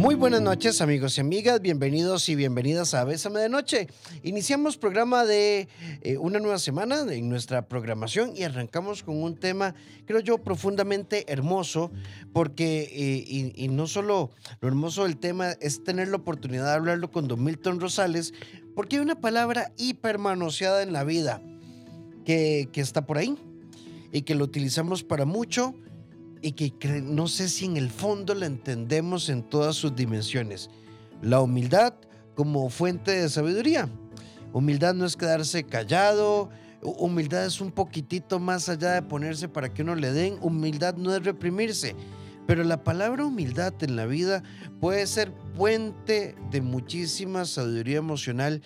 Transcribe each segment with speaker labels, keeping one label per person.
Speaker 1: Muy buenas noches amigos y amigas, bienvenidos y bienvenidas a Bésame de Noche. Iniciamos programa de eh, una nueva semana en nuestra programación y arrancamos con un tema, creo yo, profundamente hermoso, porque, eh, y, no solo lo hermoso del tema es tener la oportunidad de hablarlo con Don Milton Rosales, porque hay una palabra hipermanoseada en la vida que, que está por ahí y que lo utilizamos para mucho y que no sé si en el fondo la entendemos en todas sus dimensiones. La humildad como fuente de sabiduría. Humildad no es quedarse callado, humildad es un poquitito más allá de ponerse para que uno le den, humildad no es reprimirse. Pero la palabra humildad en la vida puede ser puente de muchísima sabiduría emocional,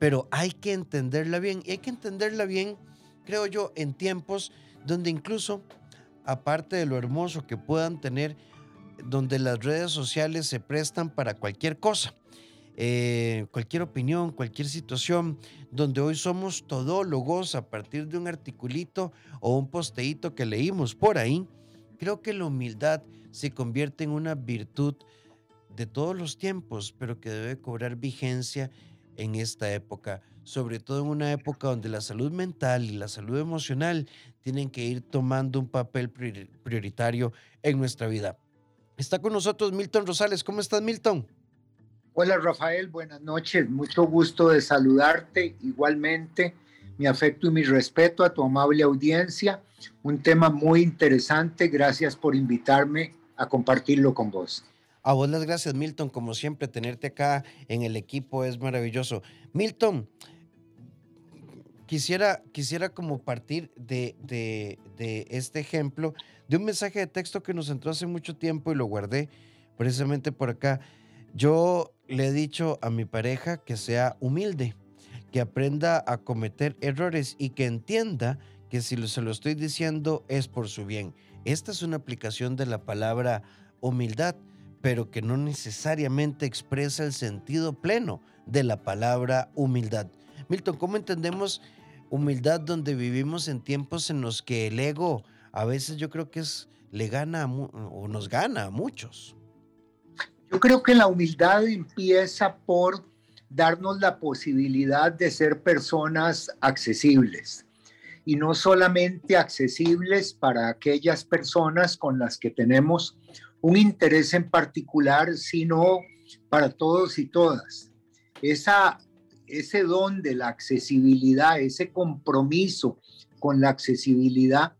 Speaker 1: pero hay que entenderla bien. Y hay que entenderla bien, creo yo, en tiempos donde incluso aparte de lo hermoso que puedan tener, donde las redes sociales se prestan para cualquier cosa. Eh, cualquier opinión, cualquier situación, donde hoy somos todólogos a partir de un articulito o un posteíto que leímos por ahí, creo que la humildad se convierte en una virtud de todos los tiempos, pero que debe cobrar vigencia en esta época, sobre todo en una época donde la salud mental y la salud emocional tienen que ir tomando un papel prioritario en nuestra vida. Está con nosotros Milton Rosales. ¿Cómo estás, Milton?
Speaker 2: Hola, Rafael. Buenas noches. Mucho gusto de saludarte. Igualmente, mi afecto y mi respeto a tu amable audiencia. Un tema muy interesante. Gracias por invitarme a compartirlo con vos.
Speaker 1: A vos las gracias, Milton. Como siempre, tenerte acá en el equipo es maravilloso. Milton, quisiera, quisiera como partir de, de, de, este ejemplo, de un mensaje de texto que nos entró hace mucho tiempo y lo guardé precisamente por acá. Yo le he dicho a mi pareja que sea humilde, que aprenda a cometer errores y que entienda que si se lo estoy diciendo es por su bien. Esta es una aplicación de la palabra humildad pero que no necesariamente expresa el sentido pleno de la palabra humildad. Milton, ¿cómo entendemos humildad donde vivimos en tiempos en los que el ego a veces yo creo que es le gana o nos gana a muchos?
Speaker 2: Yo creo que la humildad empieza por darnos la posibilidad de ser personas accesibles y no solamente accesibles para aquellas personas con las que tenemos un interés en particular, sino para todos y todas. Esa, ese don de la accesibilidad, ese compromiso con la accesibilidad,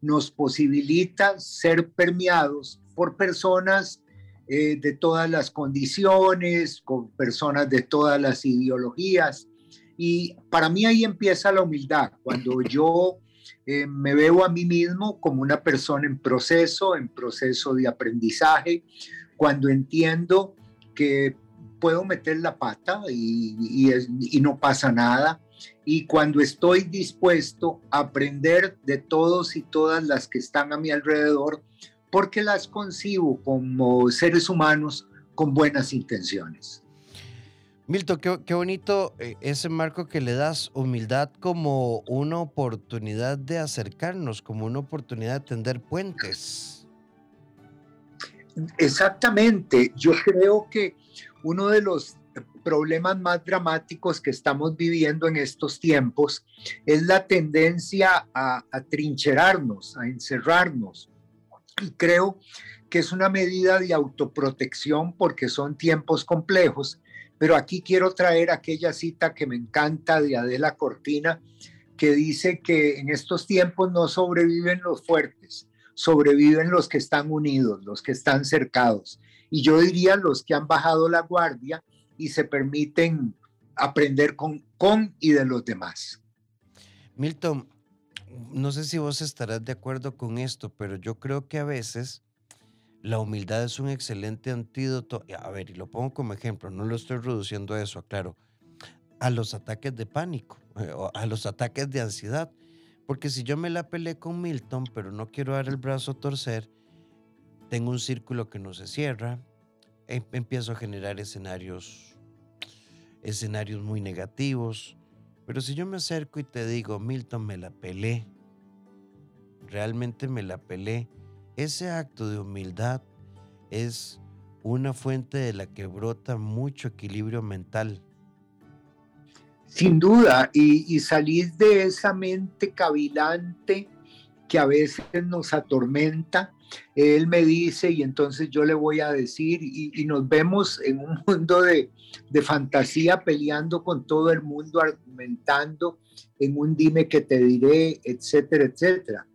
Speaker 2: nos posibilita ser permeados por personas eh, de todas las condiciones, con personas de todas las ideologías. Y para mí ahí empieza la humildad, cuando yo eh, me veo a mí mismo como una persona en proceso, en proceso de aprendizaje, cuando entiendo que puedo meter la pata y, y, no pasa nada, y cuando estoy dispuesto a aprender de todos y todas las que están a mi alrededor, porque las concibo como seres humanos con buenas intenciones.
Speaker 1: Milton, qué, bonito eh, ese marco que le das, humildad como una oportunidad de acercarnos, como una oportunidad de tender puentes.
Speaker 2: Exactamente, yo creo que uno de los problemas más dramáticos que estamos viviendo en estos tiempos es la tendencia a, a trincherarnos, a encerrarnos. Y creo que es una medida de autoprotección porque son tiempos complejos pero aquí quiero traer aquella cita que me encanta de Adela Cortina, que dice que en estos tiempos no sobreviven los fuertes, sobreviven los que están unidos, los que están cercados. Y yo diría los que han bajado la guardia y se permiten aprender con, con y de los demás.
Speaker 1: Milton, no sé si vos estarás de acuerdo con esto, pero yo creo que a veces la humildad es un excelente antídoto. A ver, y lo pongo como ejemplo, no lo estoy reduciendo a eso, aclaro, a los ataques de pánico, eh, a los ataques de ansiedad. Porque si yo me la peleé con Milton, pero no quiero dar el brazo a torcer, tengo un círculo que no se cierra, em, empiezo a generar escenarios, escenarios muy negativos. Pero si yo me acerco y te digo, Milton, me la pelé, realmente me la pelé, ese acto de humildad es una fuente de la que brota mucho equilibrio mental.
Speaker 2: Sin duda, y, salir de esa mente cavilante que a veces nos atormenta. Él me dice y entonces yo le voy a decir y, nos vemos en un mundo de, fantasía peleando con todo el mundo, argumentando en un dime que te diré, etcétera, etcétera.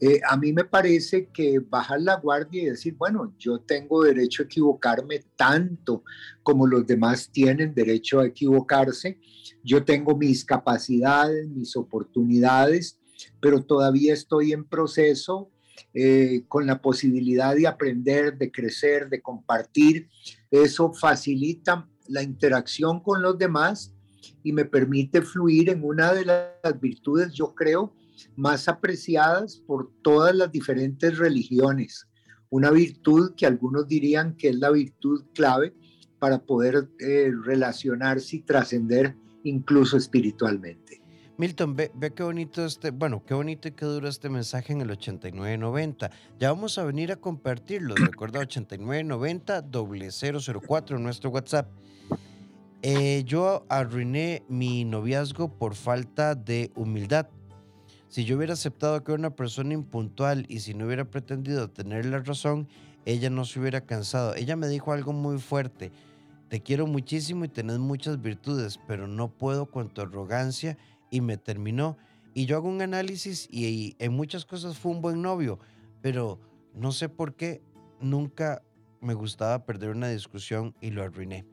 Speaker 2: Eh, a mí me parece que bajar la guardia y decir, bueno, yo tengo derecho a equivocarme tanto como los demás tienen derecho a equivocarse. Yo tengo mis capacidades, mis oportunidades, pero todavía estoy en proceso eh, con la posibilidad de aprender, de crecer, de compartir. Eso facilita la interacción con los demás y me permite fluir en una de las virtudes, yo creo, más apreciadas por todas las diferentes religiones. Una virtud que algunos dirían que es la virtud clave para poder eh, relacionarse y trascender incluso espiritualmente.
Speaker 1: Milton, ve, qué bonito este, bueno, qué bonito y qué duro este mensaje en el 8990. Ya vamos a venir a compartirlo, recuerda 8990 004 en nuestro WhatsApp. Eh, yo arruiné mi noviazgo por falta de humildad. Si yo hubiera aceptado que era una persona impuntual y si no hubiera pretendido tener la razón, ella no se hubiera cansado. Ella me dijo algo muy fuerte. Te quiero muchísimo y tenés muchas virtudes, pero no puedo con tu arrogancia y me terminó. Y yo hago un análisis y, en muchas cosas fue un buen novio, pero no sé por qué nunca me gustaba perder una discusión y lo arruiné.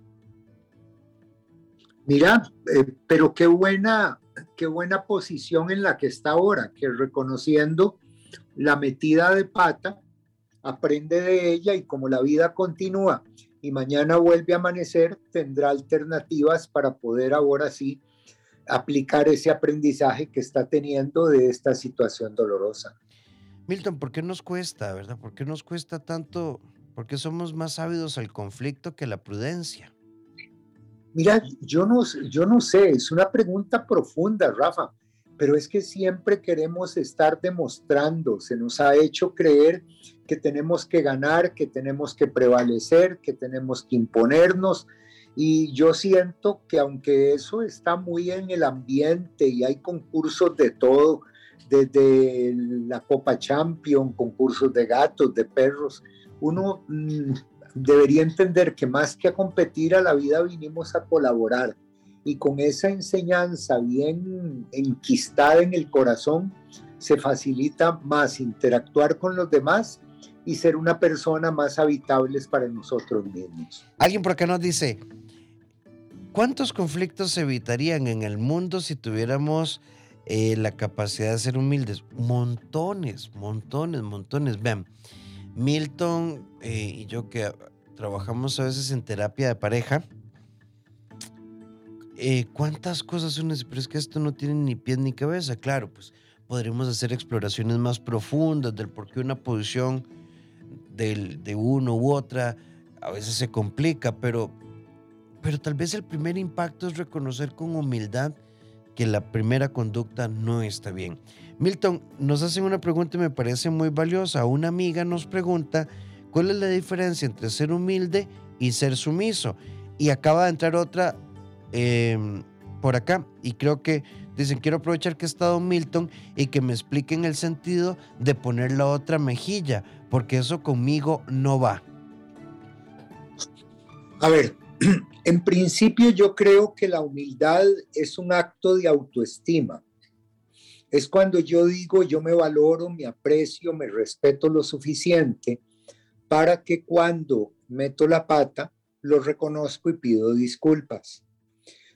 Speaker 2: Mira, eh, pero qué buena qué buena posición en la que está ahora, que reconociendo la metida de pata, aprende de ella y como la vida continúa y mañana vuelve a amanecer, tendrá alternativas para poder ahora sí aplicar ese aprendizaje que está teniendo de esta situación dolorosa.
Speaker 1: Milton, ¿por qué nos cuesta, verdad? ¿Por qué nos cuesta tanto? ¿Por qué somos más ávidos al conflicto que la prudencia?
Speaker 2: Mira, yo no, yo no sé, es una pregunta profunda, Rafa, pero es que siempre queremos estar demostrando, se nos ha hecho creer que tenemos que ganar, que tenemos que prevalecer, que tenemos que imponernos. Y yo siento que aunque eso está muy en el ambiente y hay concursos de todo, desde la Copa Champion, concursos de gatos, de perros, uno mm, debería entender que más que a competir a la vida vinimos a colaborar y con esa enseñanza bien enquistada en el corazón se facilita más interactuar con los demás y ser una persona más habitable para nosotros mismos.
Speaker 1: Alguien por acá nos dice, ¿cuántos conflictos se evitarían en el mundo si tuviéramos eh, la capacidad de ser humildes? Montones, montones, montones. Vean, Milton eh, y yo que trabajamos a veces en terapia de pareja, eh, ¿cuántas cosas son Pero es que esto no tiene ni pies ni cabeza. Claro, pues podremos hacer exploraciones más profundas del por qué una posición del, de uno u otra a veces se complica, pero, pero tal vez el primer impacto es reconocer con humildad que la primera conducta no está bien. Milton, nos hacen una pregunta y me parece muy valiosa. Una amiga nos pregunta, ¿cuál es la diferencia entre ser humilde y ser sumiso? Y acaba de entrar otra em, por acá y creo que dicen, quiero aprovechar que ha estado Milton y que me expliquen el sentido de poner la otra mejilla, porque eso conmigo no va.
Speaker 2: A ver, en principio yo creo que la humildad es un acto de autoestima es cuando yo digo yo me valoro, me aprecio, me respeto lo suficiente para que cuando meto la pata lo reconozco y pido disculpas.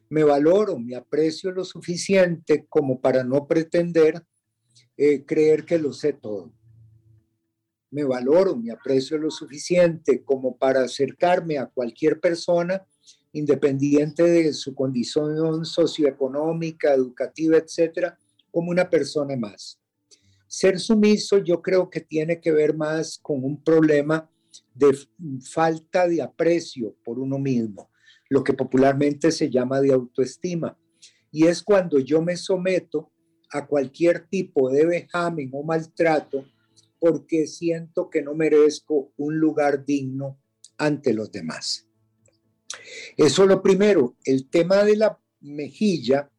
Speaker 2: Me valoro, me aprecio lo suficiente como para no pretender eh, creer que lo sé todo. Me valoro, me aprecio lo suficiente como para acercarme a cualquier persona, independiente de su condición socioeconómica, educativa, etcétera, como una persona más. Ser sumiso yo creo que tiene que ver más con un problema de falta de aprecio por uno mismo, lo que popularmente se llama de autoestima. Y es cuando yo me someto a cualquier tipo de vejamen o maltrato porque siento que no merezco un lugar digno ante los demás. Eso es lo primero. El tema de la mejilla,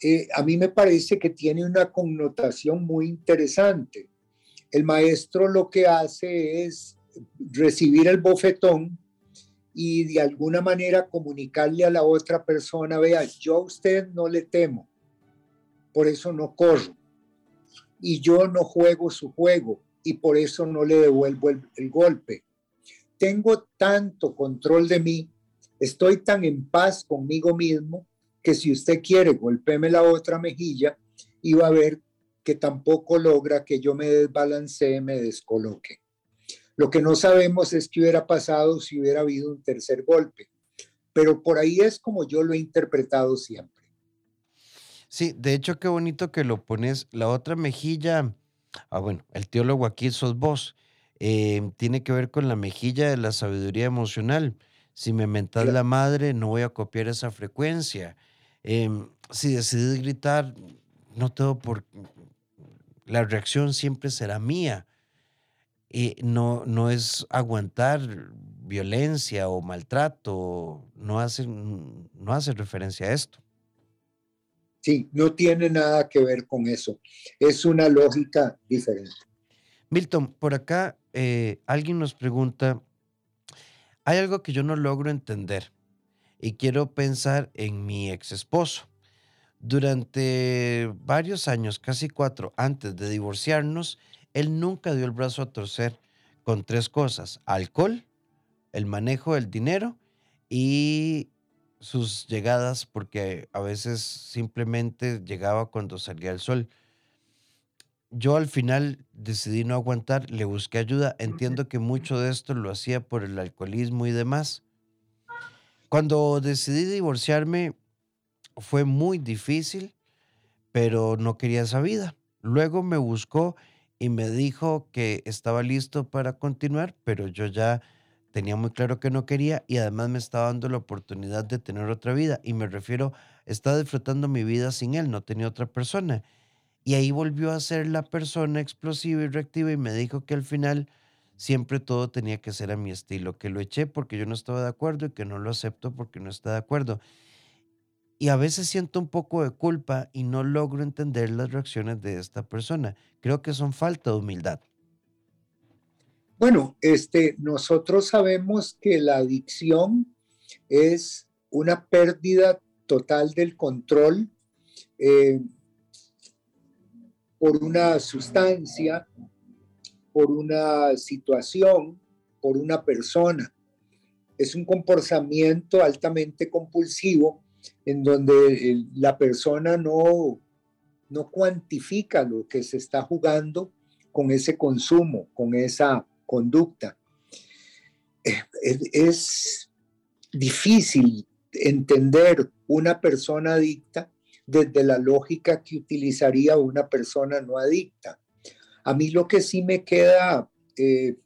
Speaker 2: eh, a mí me parece que tiene una connotación muy interesante. El maestro lo que hace es recibir el bofetón y de alguna manera comunicarle a la otra persona, vea, yo a usted no le temo, por eso no corro, y yo no juego su juego, y por eso no le devuelvo el, el golpe. Tengo tanto control de mí, estoy tan en paz conmigo mismo, que si usted quiere, golpeme la otra mejilla y va a ver que tampoco logra que yo me desbalancee, me descoloque. Lo que no sabemos es qué hubiera pasado si hubiera habido un tercer golpe, pero por ahí es como yo lo he interpretado siempre.
Speaker 1: Sí, de hecho, qué bonito que lo pones. La otra mejilla, ah, bueno, el teólogo aquí sos vos, eh, tiene que ver con la mejilla de la sabiduría emocional. Si me mentas la madre, no voy a copiar esa frecuencia. Em, si decidís gritar, no tengo por... La reacción siempre será mía. Y no, no es aguantar violencia o maltrato, no hace, no hace referencia a esto.
Speaker 2: Sí, no tiene nada que ver con eso. Es una lógica diferente.
Speaker 1: Milton, por acá eh, alguien nos pregunta, hay algo que yo no logro entender y quiero pensar en mi ex esposo. Durante varios años, casi cuatro, antes de divorciarnos, él nunca dio el brazo a torcer con tres cosas, alcohol, el manejo del dinero y sus llegadas, porque a veces simplemente llegaba cuando salía el sol. Yo al final decidí no aguantar, le busqué ayuda. Entiendo que mucho de esto lo hacía por el alcoholismo y demás, cuando decidí divorciarme fue muy difícil, pero no quería esa vida. Luego me buscó y me dijo que estaba listo para continuar, pero yo ya tenía muy claro que no quería y además me estaba dando la oportunidad de tener otra vida. Y me refiero, estaba disfrutando mi vida sin él, no tenía otra persona. Y ahí volvió a ser la persona explosiva y reactiva y me dijo que al final siempre todo tenía que ser a mi estilo, que lo eché porque yo no estaba de acuerdo y que no lo acepto porque no está de acuerdo. Y a veces siento un poco de culpa y no logro entender las reacciones de esta persona. Creo que son falta de humildad.
Speaker 2: Bueno, este, nosotros sabemos que la adicción es una pérdida total del control eh, por una sustancia por una situación, por una persona. Es un comportamiento altamente compulsivo en donde la persona no, no cuantifica lo que se está jugando con ese consumo, con esa conducta. Es difícil entender una persona adicta desde la lógica que utilizaría una persona no adicta. A mí lo que sí me queda eh,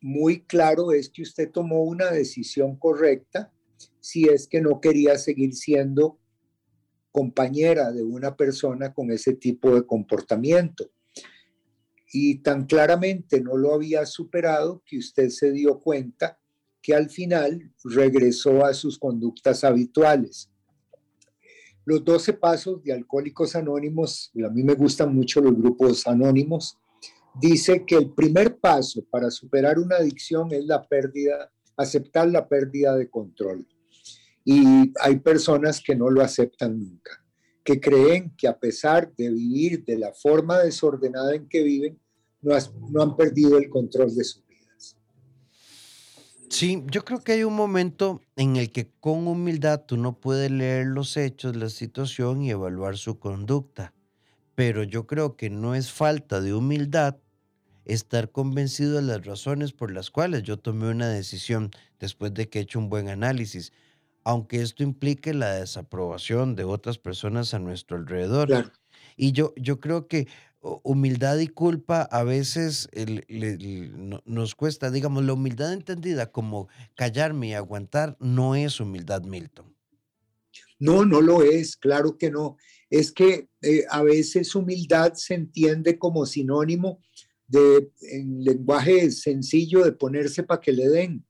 Speaker 2: muy claro es que usted tomó una decisión correcta si es que no quería seguir siendo compañera de una persona con ese tipo de comportamiento. Y tan claramente no lo había superado que usted se dio cuenta que al final regresó a sus conductas habituales. Los 12 pasos de Alcohólicos Anónimos, y a mí me gustan mucho los grupos anónimos, dice que el primer paso para superar una adicción es la pérdida, aceptar la pérdida de control. Y hay personas que no lo aceptan nunca, que creen que a pesar de vivir de la forma desordenada en que viven, no, no han perdido el control de su
Speaker 1: Sí, yo creo que hay un momento en el que con humildad tú no puedes leer los hechos, la situación y evaluar su conducta. Pero yo creo que no es falta de humildad estar convencido de las razones por las cuales yo tomé una decisión después de que he hecho un buen análisis, aunque esto implique la desaprobación de otras personas a nuestro alrededor. Y yo, yo creo que humildad y culpa a veces nos cuesta, digamos, la humildad entendida como callarme y aguantar no es humildad, Milton.
Speaker 2: No, no lo es, claro que no. Es que eh, a veces humildad se entiende como sinónimo de, en lenguaje sencillo, de ponerse para que le den.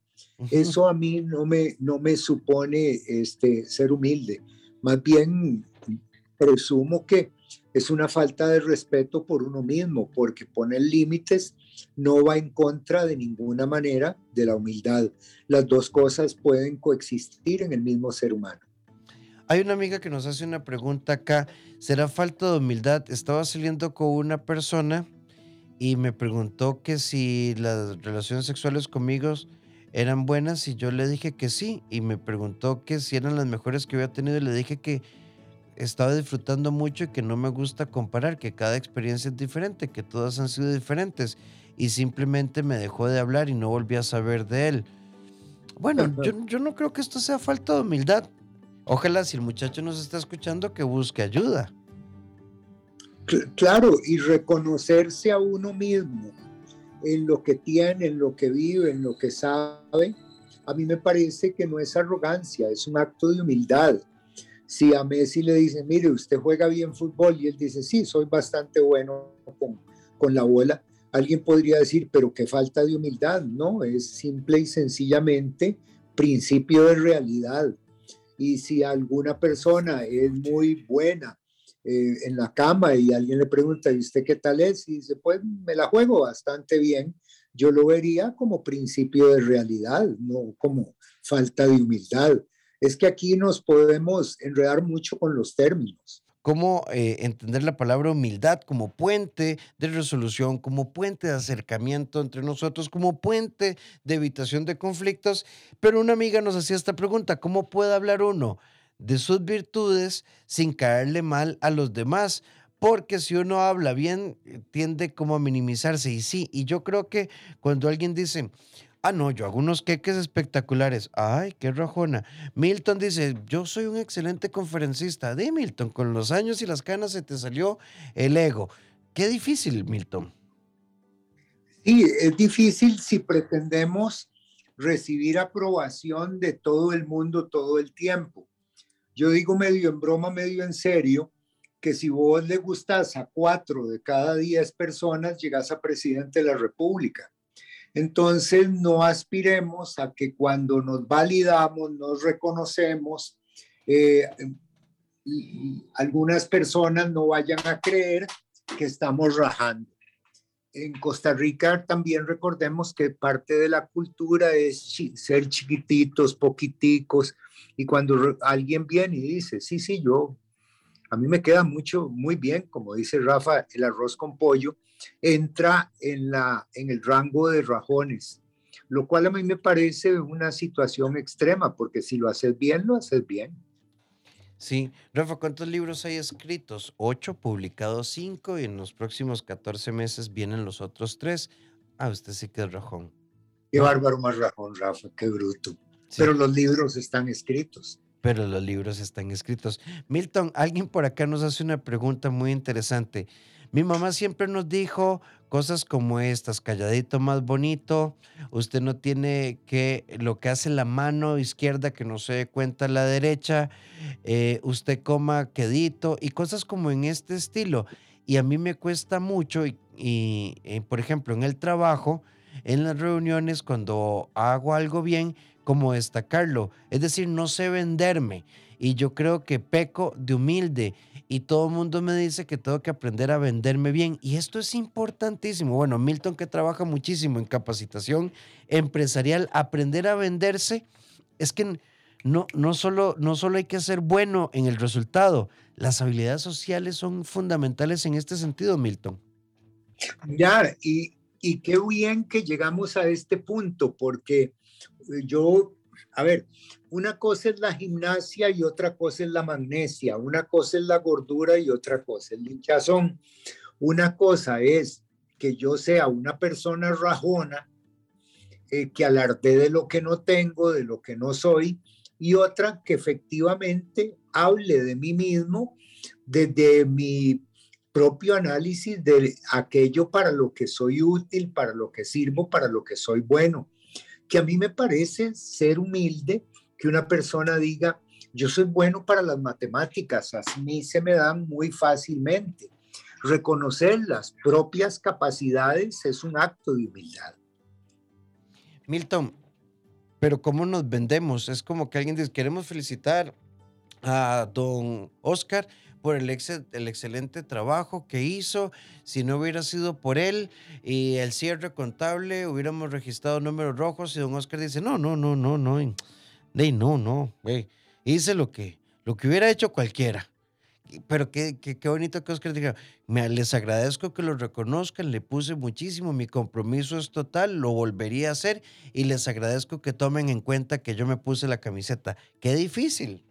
Speaker 2: Eso a mí no me, no me supone este, ser humilde. Más bien presumo que es una falta de respeto por uno mismo, porque poner límites no va en contra de ninguna manera de la humildad. Las dos cosas pueden coexistir en el mismo ser humano.
Speaker 1: Hay una amiga que nos hace una pregunta acá. ¿Será falta de humildad? Estaba saliendo con una persona y me preguntó que si las relaciones sexuales conmigo eran buenas y yo le dije que sí. Y me preguntó que si eran las mejores que había tenido y le dije que estaba disfrutando mucho y que no me gusta comparar, que cada experiencia es diferente, que todas han sido diferentes. Y simplemente me dejó de hablar y no volví a saber de él. Bueno, yo, yo no creo que esto sea falta de humildad. Ojalá si el muchacho nos está escuchando que busque ayuda.
Speaker 2: Claro, y reconocerse a uno mismo en lo que tiene, en lo que vive, en lo que sabe, a mí me parece que no es arrogancia, es un acto de humildad. Si a Messi le dicen, mire, usted juega bien fútbol y él dice, sí, soy bastante bueno con, la bola, alguien podría decir, pero qué falta de humildad. No, es simple y sencillamente principio de realidad. Y si alguna persona es muy buena eh, en la cama y alguien le pregunta, ¿y usted qué tal es? Y dice, pues me la juego bastante bien, yo lo vería como principio de realidad, no como falta de humildad. Es que aquí nos podemos enredar mucho con los términos
Speaker 1: cómo eh, entender la palabra humildad como puente de resolución, como puente de acercamiento entre nosotros, como puente de evitación de conflictos. Pero una amiga nos hacía esta pregunta, ¿cómo puede hablar uno de sus virtudes sin caerle mal a los demás? Porque si uno habla bien, eh, tiende como a minimizarse. Y sí, y yo creo que cuando alguien dice, Ah, no, yo hago unos queques espectaculares. Ay, qué rajona. Milton dice, yo soy un excelente conferencista. De Milton, con los años y las canas se te salió el ego. Qué difícil, Milton.
Speaker 2: Sí, es difícil si pretendemos recibir aprobación de todo el mundo todo el tiempo. Yo digo medio en broma, medio en serio, que si vos le gustas a cuatro de cada diez personas, llegas a presidente de la República. Entonces, no aspiremos a que cuando nos validamos, nos reconocemos, eh, algunas personas no vayan a creer que estamos rajando. En Costa Rica también recordemos que parte de la cultura es ser chiquititos, poquiticos, y cuando alguien viene y dice, sí, sí, yo, a mí me queda mucho, muy bien, como dice Rafa, el arroz con pollo, entra en, la, en el rango de rajones, lo cual a mí me parece una situación extrema, porque si lo haces bien, lo haces bien.
Speaker 1: Sí, Rafa, ¿cuántos libros hay escritos? Ocho, publicados cinco, y en los próximos 14 meses vienen los otros tres. Ah, usted sí que es rajón.
Speaker 2: Qué bárbaro más rajón, Rafa, qué bruto. Pero los libros están escritos.
Speaker 1: Pero los libros están escritos. Milton, alguien por acá nos hace una pregunta muy interesante. Mi mamá siempre nos dijo cosas como estas, calladito más bonito, usted no tiene que, lo que hace la mano izquierda que no se dé cuenta la derecha, eh, usted coma quedito y cosas como en este estilo. Y a mí me cuesta mucho y, eh, por ejemplo, en el trabajo, en las reuniones, cuando hago algo bien, como destacarlo. Es decir, no sé venderme. Y yo creo que peco de humilde y todo el mundo me dice que tengo que aprender a venderme bien. Y esto es importantísimo. Bueno, Milton que trabaja muchísimo en capacitación empresarial, aprender a venderse es que no, no, solo, no solo hay que ser bueno en el resultado, las habilidades sociales son fundamentales en este sentido, Milton.
Speaker 2: Ya, y, y qué bien que llegamos a este punto, porque yo, a ver, una cosa es la gimnasia y otra cosa es la magnesia, una cosa es la gordura y otra cosa es el hinchazón. Una cosa es que yo sea una persona rajona, eh, que alarde de lo que no tengo, de lo que no soy, y otra que efectivamente hable de mí mismo desde mi propio análisis de aquello para lo que soy útil, para lo que sirvo, para lo que soy bueno. Que a mí me parece ser humilde que una persona diga, yo soy bueno para las matemáticas, a mí se me dan muy fácilmente. Reconocer las propias capacidades es un acto de humildad.
Speaker 1: Milton, pero ¿cómo nos vendemos? Es como que alguien dice, queremos felicitar a don Oscar por el, el excelente trabajo que hizo. Si no hubiera sido por él y el cierre contable, hubiéramos registrado números rojos y don Oscar dice, no, no, no, no, no, no, no, hice lo que, lo que hubiera hecho cualquiera. Pero qué, qué, qué bonito que Oscar diga, me, les agradezco que lo reconozcan, le puse muchísimo, mi compromiso es total, lo volvería a hacer y les agradezco que tomen en cuenta que yo me puse la camiseta. Qué difícil.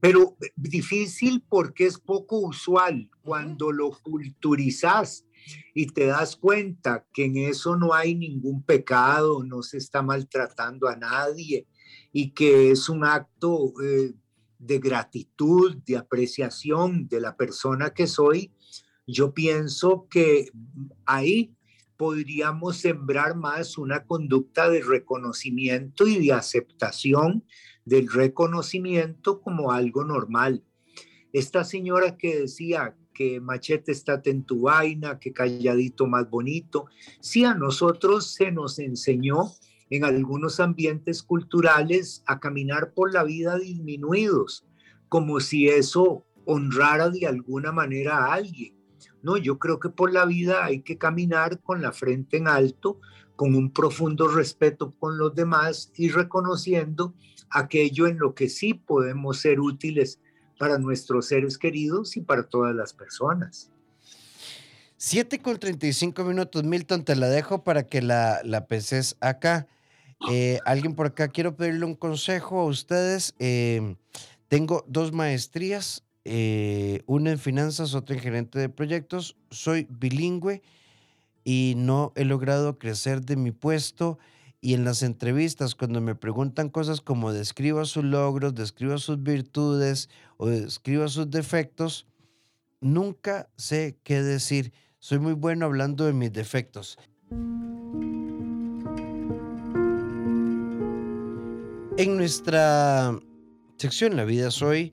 Speaker 2: Pero eh, difícil porque es poco usual cuando lo culturizas y te das cuenta que en eso no hay ningún pecado, no se está maltratando a nadie y que es un acto eh, de gratitud, de apreciación de la persona que soy, yo pienso que ahí podríamos sembrar más una conducta de reconocimiento y de aceptación del reconocimiento como algo normal. Esta señora que decía que machete está en tu vaina, que calladito más bonito, sí a nosotros se nos enseñó en algunos ambientes culturales a caminar por la vida disminuidos, como si eso honrara de alguna manera a alguien. No, yo creo que por la vida hay que caminar con la frente en alto, con un profundo respeto con los demás y reconociendo aquello en lo que sí podemos ser útiles para nuestros seres queridos y para todas las personas.
Speaker 1: 7 con 35 minutos, Milton, te la dejo para que la, la peces acá. Eh, alguien por acá, quiero pedirle un consejo a ustedes. Em, tengo dos maestrías, eh, una en finanzas, otra en gerente de proyectos. Soy bilingüe y no he logrado crecer de mi puesto. Y en las entrevistas, cuando me preguntan cosas como describa sus logros, describa sus virtudes o describa sus defectos, nunca sé qué decir. Soy muy bueno hablando de mis defectos. En nuestra sección La vida soy,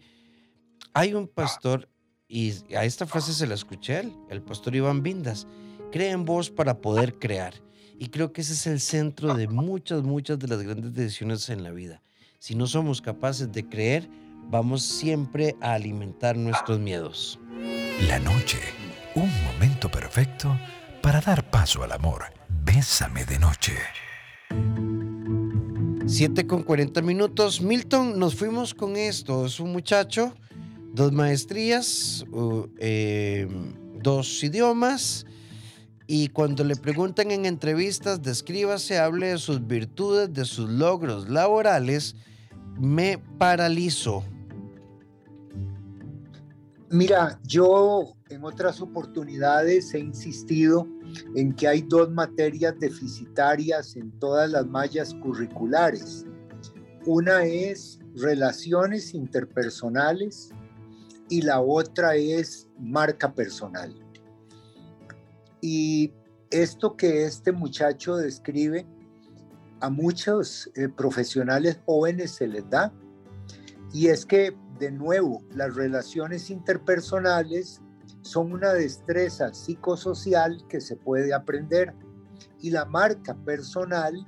Speaker 1: hay un pastor, y a esta frase se la escuché él, el pastor Iván Vindas, cree en vos para poder crear. Y creo que ese es el centro de muchas, muchas de las grandes decisiones en la vida. Si no somos capaces de creer, vamos siempre a alimentar nuestros miedos.
Speaker 3: La noche, un momento perfecto para dar paso al amor. Bésame de noche.
Speaker 1: 7 con 40 minutos. Milton, nos fuimos con esto. Es un muchacho, dos maestrías, eh, dos idiomas y cuando le preguntan en entrevistas, descríbase, hable de sus virtudes, de sus logros laborales, me paralizo.
Speaker 2: Mira, yo en otras oportunidades he insistido en que hay dos materias deficitarias en todas las mallas curriculares. Una es relaciones interpersonales y la otra es marca personal. Y esto que este muchacho describe, a muchos eh, profesionales jóvenes se les da. Y es que, de nuevo, las relaciones interpersonales son una destreza psicosocial que se puede aprender. Y la marca personal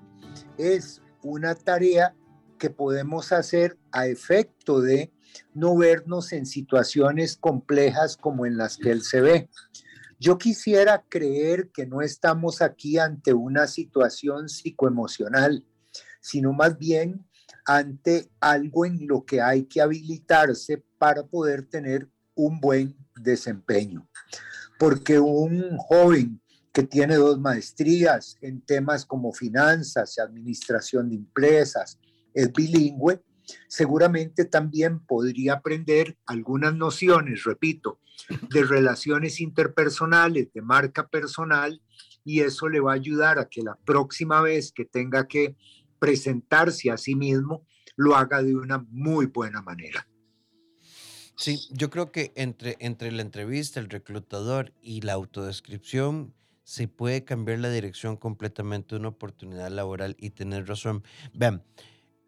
Speaker 2: es una tarea que podemos hacer a efecto de no vernos en situaciones complejas como en las que él se ve. Yo quisiera creer que no estamos aquí ante una situación psicoemocional, sino más bien ante algo en lo que hay que habilitarse para poder tener un buen desempeño. Porque un joven que tiene dos maestrías en temas como finanzas y administración de empresas, es bilingüe, seguramente también podría aprender algunas nociones, repito, de relaciones interpersonales, de marca personal, y eso le va a ayudar a que la próxima vez que tenga que presentarse a sí mismo, lo haga de una muy buena manera.
Speaker 1: Sí, yo creo que entre, entre la entrevista, el reclutador y la autodescripción se puede cambiar la dirección completamente de una oportunidad laboral y tener razón. Vean,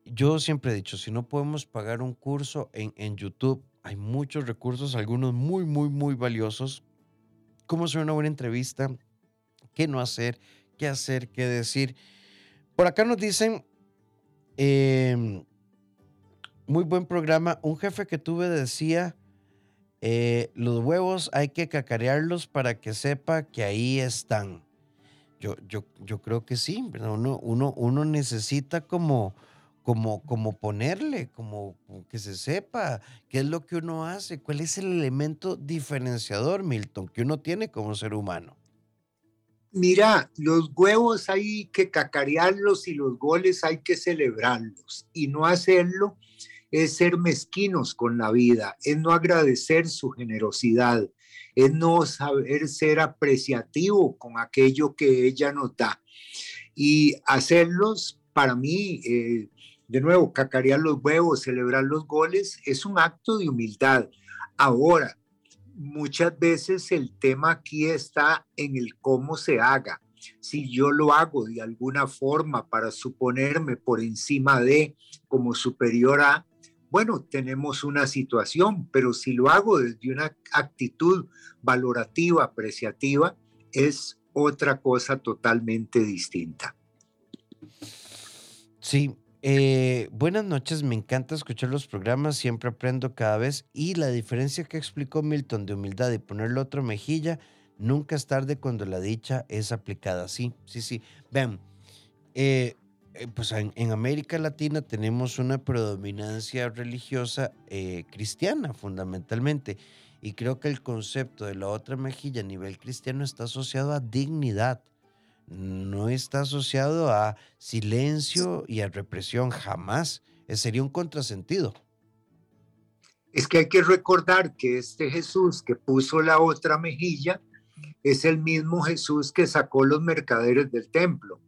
Speaker 1: yo siempre he dicho, si no podemos pagar un curso en, en YouTube, hay muchos recursos, algunos muy, muy, muy valiosos. ¿Cómo hacer una buena entrevista? ¿Qué no hacer? ¿Qué hacer? ¿Qué decir? Por acá nos dicen, em, muy buen programa. Un jefe que tuve decía, eh, los huevos hay que cacarearlos para que sepa que ahí están. Yo, yo, yo creo que sí, Uno, uno, uno necesita como, como, como ponerle, como que se sepa qué es lo que uno hace, cuál es el elemento diferenciador, Milton, que uno tiene como ser humano.
Speaker 2: Mira, los huevos hay que cacarearlos y los goles hay que celebrarlos. Y no hacerlo es ser mezquinos con la vida, es no agradecer su generosidad, es no saber ser apreciativo con aquello que ella nos da. Y hacerlos, para mí, eh, de nuevo, cacarear los huevos, celebrar los goles, es un acto de humildad. Ahora, muchas veces el tema aquí está en el cómo se haga. Si yo lo hago de alguna forma para suponerme por encima de como superior a, bueno, tenemos una situación, pero si lo hago desde una actitud valorativa, apreciativa, es otra cosa totalmente distinta.
Speaker 1: Sí, eh, buenas noches, me encanta escuchar los programas, siempre aprendo cada vez y la diferencia que explicó Milton de humildad y ponerle otro mejilla, nunca es tarde cuando la dicha es aplicada. Sí, sí, sí. Vean, eh, eh, pues en, América Latina tenemos una predominancia religiosa cristiana fundamentalmente y creo que el concepto de la otra mejilla a nivel cristiano está asociado a dignidad no está asociado a silencio y a represión, jamás. Eh, sería un contrasentido.
Speaker 2: Es que hay que recordar que este Jesús que puso la otra mejilla es el mismo Jesús que sacó los mercaderes del templo.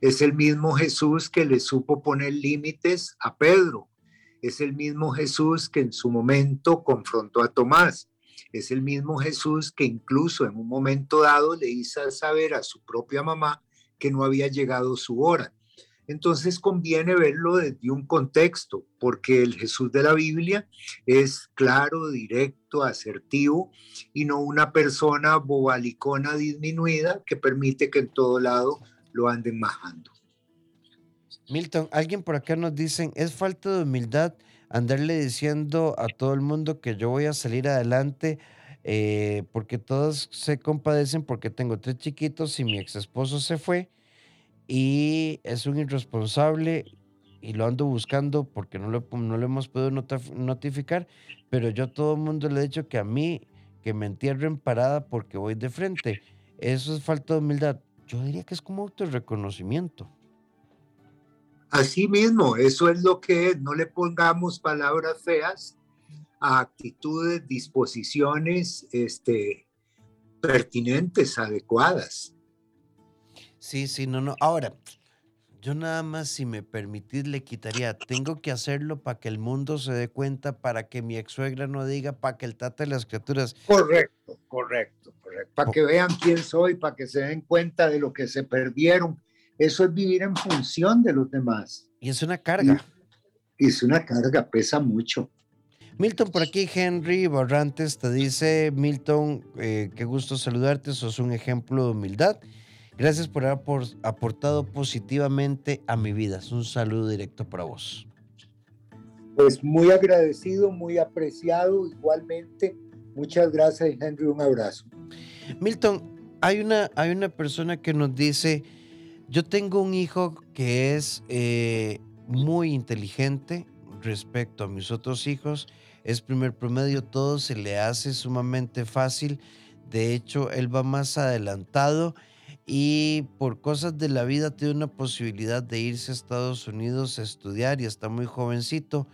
Speaker 2: Es el mismo Jesús que le supo poner límites a Pedro. Es el mismo Jesús que en su momento confrontó a Tomás es el mismo Jesús que incluso en un momento dado le hizo saber a su propia mamá que no había llegado su hora. Entonces conviene verlo desde un contexto, porque el Jesús de la Biblia es claro, directo, asertivo y no una persona bobalicona disminuida que permite que en todo lado lo anden majando.
Speaker 1: Milton, alguien por acá nos dicen, es falta de humildad andarle diciendo a todo el mundo que yo voy a salir adelante eh, porque todos se compadecen porque tengo tres chiquitos y mi ex esposo se fue y es un irresponsable y lo ando buscando porque no lo, no lo hemos podido notificar, pero yo a todo el mundo le he dicho que a mí, que me entierren parada porque voy de frente. Eso es falta de humildad. Yo diría que es como autorreconocimiento.
Speaker 2: Así mismo, eso es lo que no le pongamos palabras feas a actitudes, disposiciones este, pertinentes, adecuadas.
Speaker 1: Sí, sí, no, no. Ahora, yo nada más, si me permitís, le quitaría, tengo que hacerlo para que el mundo se dé cuenta, para que mi ex suegra no diga, para que el tata de las criaturas.
Speaker 2: Correcto, correcto, correcto. Para que vean quién soy, para que se den cuenta de lo que se perdieron eso es vivir en función de los demás.
Speaker 1: Y es una carga.
Speaker 2: Y es una carga, pesa mucho.
Speaker 1: Milton, por aquí Henry Barrantes te dice, Milton, eh, qué gusto saludarte, sos un ejemplo de humildad. Gracias por haber aportado positivamente a mi vida. Es un saludo directo para vos.
Speaker 2: Pues muy agradecido, muy apreciado igualmente. Muchas gracias, Henry. Un abrazo.
Speaker 1: Milton, hay una, hay una persona que nos dice, yo tengo un hijo que es eh, muy inteligente respecto a mis otros hijos. Es primer promedio, todo se le hace sumamente fácil. De hecho, él va más adelantado y por cosas de la vida tiene una posibilidad de irse a Estados Unidos a estudiar y está muy jovencito.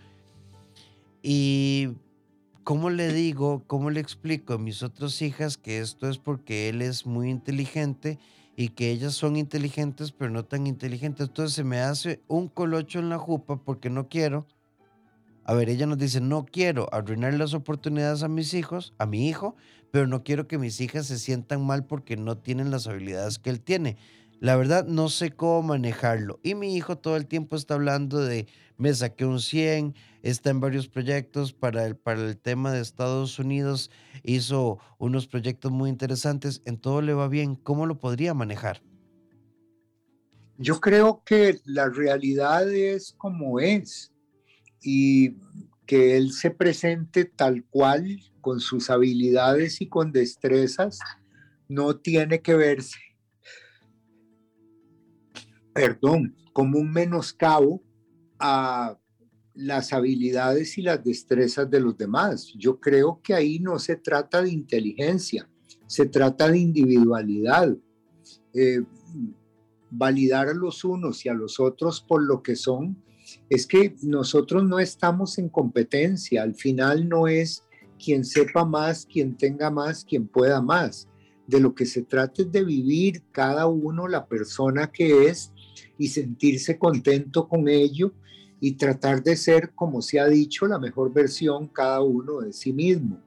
Speaker 1: Y ¿cómo le digo, cómo le explico a mis otras hijas que esto es porque él es muy inteligente y que ellas son inteligentes, pero no tan inteligentes. Entonces se me hace un colocho en la jupa porque no quiero. A ver, ella nos dice, no quiero arruinar las oportunidades a mis hijos, a mi hijo, pero no quiero que mis hijas se sientan mal porque no tienen las habilidades que él tiene. La verdad, no sé cómo manejarlo. Y mi hijo todo el tiempo está hablando de, me saqué un 100, está en varios proyectos para el, para el tema de Estados Unidos, hizo unos proyectos muy interesantes, en todo le va bien. ¿Cómo lo podría manejar?
Speaker 2: Yo creo que la realidad es como es y que él se presente tal cual con sus habilidades y con destrezas no tiene que verse, perdón, como un menoscabo a las habilidades y las destrezas de los demás. Yo creo que ahí no se trata de inteligencia, se trata de individualidad. Eh, validar a los unos y a los otros por lo que son, es que nosotros no estamos en competencia. Al final no es quien sepa más, quien tenga más, quien pueda más. De lo que se trata es de vivir cada uno la persona que es y sentirse contento con ello y tratar de ser, como se ha dicho, la mejor versión cada uno de sí mismo.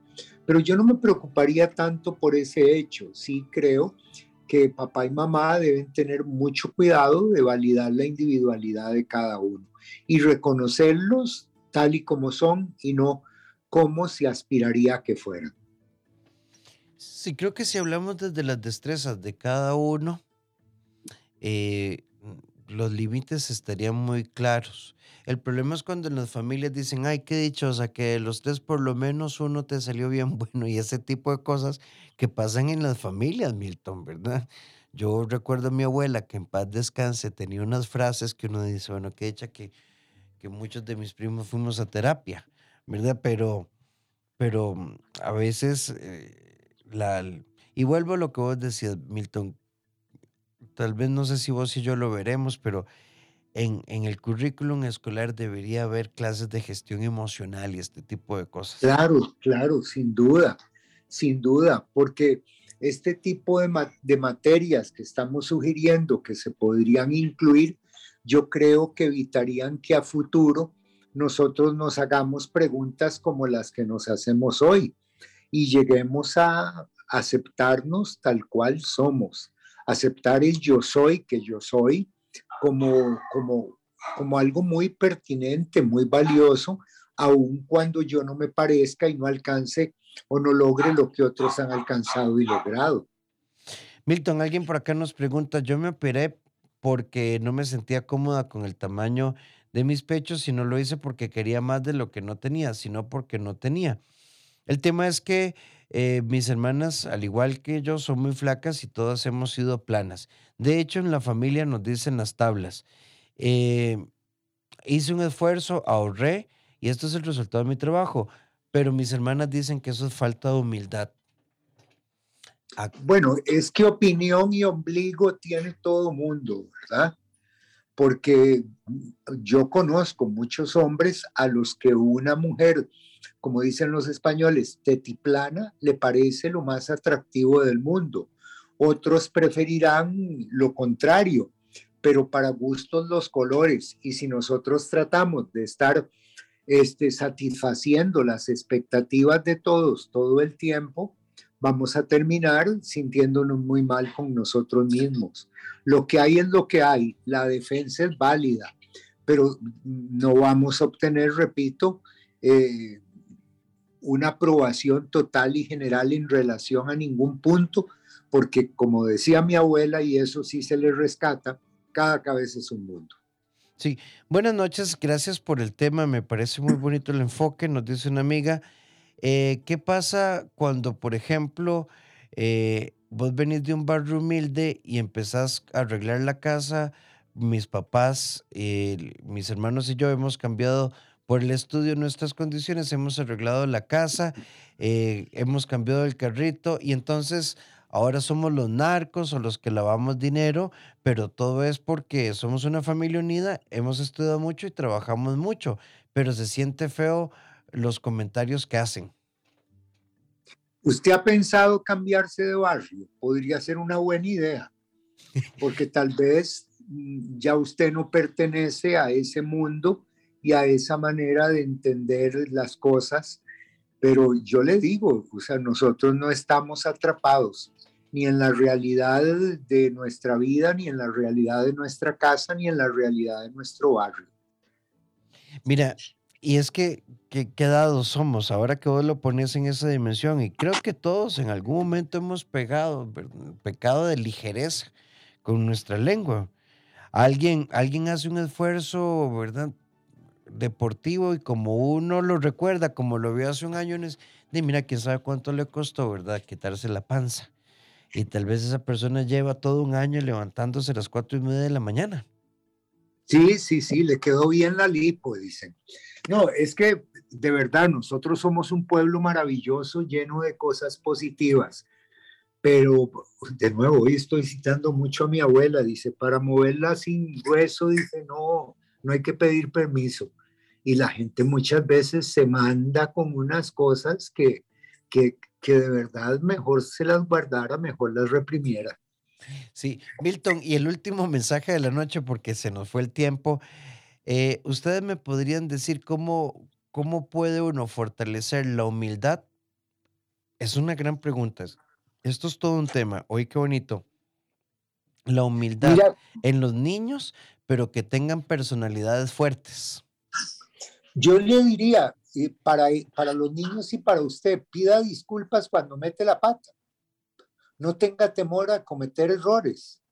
Speaker 2: Pero yo no me preocuparía tanto por ese hecho. Sí creo que papá y mamá deben tener mucho cuidado de validar la individualidad de cada uno y reconocerlos tal y como son y no como se aspiraría a que fueran.
Speaker 1: Sí, creo que si hablamos desde las destrezas de cada uno, eh, los límites estarían muy claros. El problema es cuando en las familias dicen, ay, qué dichosa, que los tres por lo menos uno te salió bien bueno y ese tipo de cosas que pasan en las familias, Milton, ¿verdad? Yo recuerdo a mi abuela que en paz descanse tenía unas frases que uno dice, bueno, qué hecha que, que muchos de mis primos fuimos a terapia, ¿verdad? Pero, pero mm, a veces, eh, la, y vuelvo a lo que vos decías, Milton, tal vez no sé si vos y yo lo veremos, pero en, el currículum escolar debería haber clases de gestión emocional y este tipo de cosas.
Speaker 2: Claro, claro, sin duda, sin duda, porque este tipo de, de materias que estamos sugiriendo que se podrían incluir, yo creo que evitarían que a futuro nosotros nos hagamos preguntas como las que nos hacemos hoy y lleguemos a aceptarnos tal cual somos, aceptar el yo soy que yo soy como, como, como algo muy pertinente, muy valioso, aun cuando yo no me parezca y no alcance o no logre lo que otros han alcanzado y logrado.
Speaker 1: Milton, alguien por acá nos pregunta, yo me operé porque no me sentía cómoda con el tamaño de mis pechos y no lo hice porque quería más de lo que no tenía, sino porque no tenía. El tema es que eh, mis hermanas, al igual que yo, son muy flacas y todas hemos sido planas. De hecho, en la familia nos dicen las tablas. Eh, hice un esfuerzo, ahorré y esto es el resultado de mi trabajo, pero mis hermanas dicen que eso es falta de humildad.
Speaker 2: Bueno, es que opinión y ombligo tiene todo mundo, ¿verdad? Porque yo conozco muchos hombres a los que una mujer como dicen los españoles, tetiplana le parece lo más atractivo del mundo. Otros preferirán lo contrario, pero para gustos los colores. Y si nosotros tratamos de estar este, satisfaciendo las expectativas de todos todo el tiempo, vamos a terminar sintiéndonos muy mal con nosotros mismos. Lo que hay es lo que hay, la defensa es válida, pero no vamos a obtener, repito, eh, una aprobación total y general en relación a ningún punto, porque como decía mi abuela, y eso sí se le rescata, cada cabeza es un mundo.
Speaker 1: Sí, buenas noches, gracias por el tema, me parece muy bonito el enfoque, nos dice una amiga, eh, ¿qué pasa cuando, por ejemplo, eh, vos venís de un barrio humilde y empezás a arreglar la casa? Mis papás, eh, mis hermanos y yo hemos cambiado por el estudio de nuestras condiciones, hemos arreglado la casa, eh, hemos cambiado el carrito y entonces ahora somos los narcos o los que lavamos dinero, pero todo es porque somos una familia unida, hemos estudiado mucho y trabajamos mucho, pero se siente feo los comentarios que hacen.
Speaker 2: ¿Usted ha pensado cambiarse de barrio? Podría ser una buena idea, porque tal vez mm, ya usted no pertenece a ese mundo y a esa manera de entender las cosas. Pero yo le digo, o sea, nosotros no estamos atrapados ni en la realidad de nuestra vida, ni en la realidad de nuestra casa, ni en la realidad de nuestro barrio.
Speaker 1: Mira, y es que, ¿qué dados somos ahora que vos lo pones en esa dimensión. Y creo que todos en algún momento hemos pegado, pecado de ligereza con nuestra lengua. alguien, alguien hace un esfuerzo, ¿verdad? Deportivo y como uno lo recuerda, como lo vio hace un año, de mira, quién sabe cuánto le costó, ¿verdad? Quitarse la panza. Y tal vez esa persona lleva todo un año levantándose a las cuatro y media de la mañana.
Speaker 2: Sí, sí, sí, le quedó bien la lipo, dicen. No, es que de verdad nosotros somos un pueblo maravilloso, lleno de cosas positivas. Pero de nuevo, hoy estoy citando mucho a mi abuela, dice, para moverla sin hueso, dice, no, no hay que pedir permiso. Y la gente muchas veces se manda con unas cosas que, que, que de verdad mejor se las guardara, mejor las reprimiera.
Speaker 1: Sí, Milton, y el último mensaje de la noche, porque se nos fue el tiempo. Eh, ¿Ustedes me podrían decir cómo, cómo puede uno fortalecer la humildad? Es una gran pregunta. Esto es todo un tema. Oye, qué bonito. La humildad en los niños, pero que tengan personalidades fuertes.
Speaker 2: Yo le diría, eh, para, para los niños y para usted, pida disculpas cuando mete la pata. No tenga temor a cometer errores.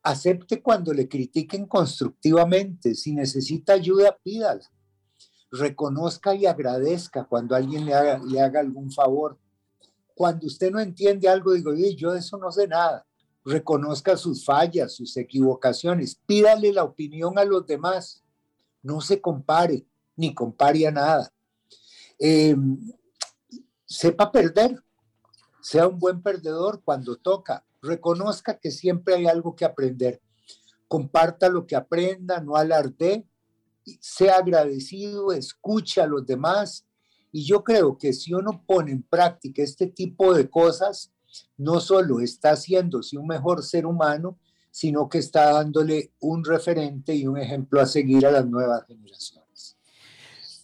Speaker 2: Acepte cuando le critiquen constructivamente. Si necesita ayuda, pídala. Reconozca y agradezca cuando alguien le haga, le haga algún favor. Cuando usted no entiende algo, digo, yo de eso no sé nada. Reconozca sus fallas, sus equivocaciones. Pídale la opinión a los demás. No se compare, ni compare a nada. Em, sepa perder sea un buen perdedor cuando toca. Reconozca que siempre hay algo que aprender. Comparta lo que aprenda, no alarde. Sea agradecido, escuche a los demás. Y yo creo que si uno pone en práctica este tipo de cosas, no solo está haciéndose un mejor ser humano, sino que está dándole un referente y un ejemplo a seguir a las nuevas generaciones.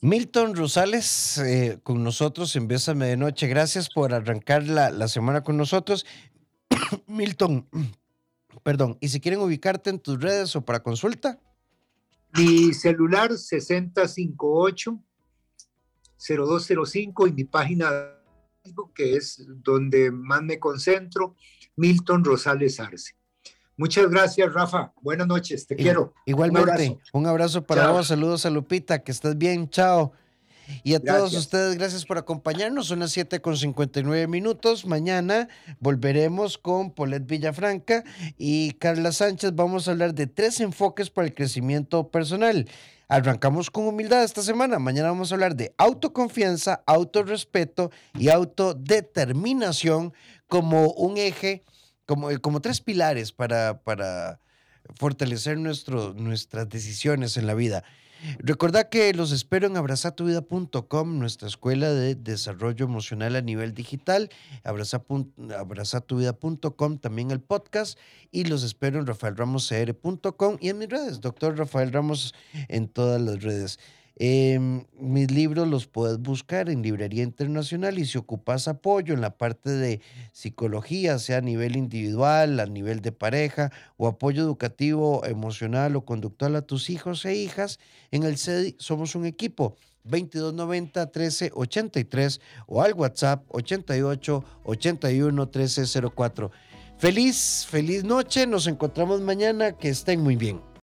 Speaker 1: Milton Rosales eh, con nosotros en Bésame de Noche. Gracias por arrancar la, semana con nosotros. Milton, perdón, ¿y si quieren ubicarte en tus redes o para consulta?
Speaker 2: Mi celular 6058 0205 y mi página que es donde más me concentro, Milton Rosales Arce. Muchas gracias, Rafa. Buenas noches, te quiero.
Speaker 1: Igualmente, un abrazo, para vos. Saludos a Lupita, que estés bien. Chao. Y a todos ustedes, gracias por acompañarnos. Son las 7 con 59 minutos. Mañana volveremos con Polet Villafranca y Carla Sánchez. Vamos a hablar de tres enfoques para el crecimiento personal. Arrancamos con humildad esta semana. Mañana vamos a hablar de autoconfianza, autorrespeto y autodeterminación como un eje como, como tres pilares para, para fortalecer nuestro, nuestras decisiones en la vida. Recordad que los espero en abrazatuvida.com, nuestra escuela de desarrollo emocional a nivel digital, abrazatuvida.com, también el podcast, y los espero en rafaelramoscr.com y en mis redes, doctor Rafael Ramos en todas las redes. Em, mis libros los puedes buscar en Librería Internacional y si ocupas apoyo en la parte de psicología, sea a nivel individual, a nivel de pareja o apoyo educativo, emocional o conductual a tus hijos e hijas, en el CEDI somos un equipo. 2290 1383 o al WhatsApp 88 81 1304. Feliz, feliz noche, nos encontramos mañana, que estén muy bien.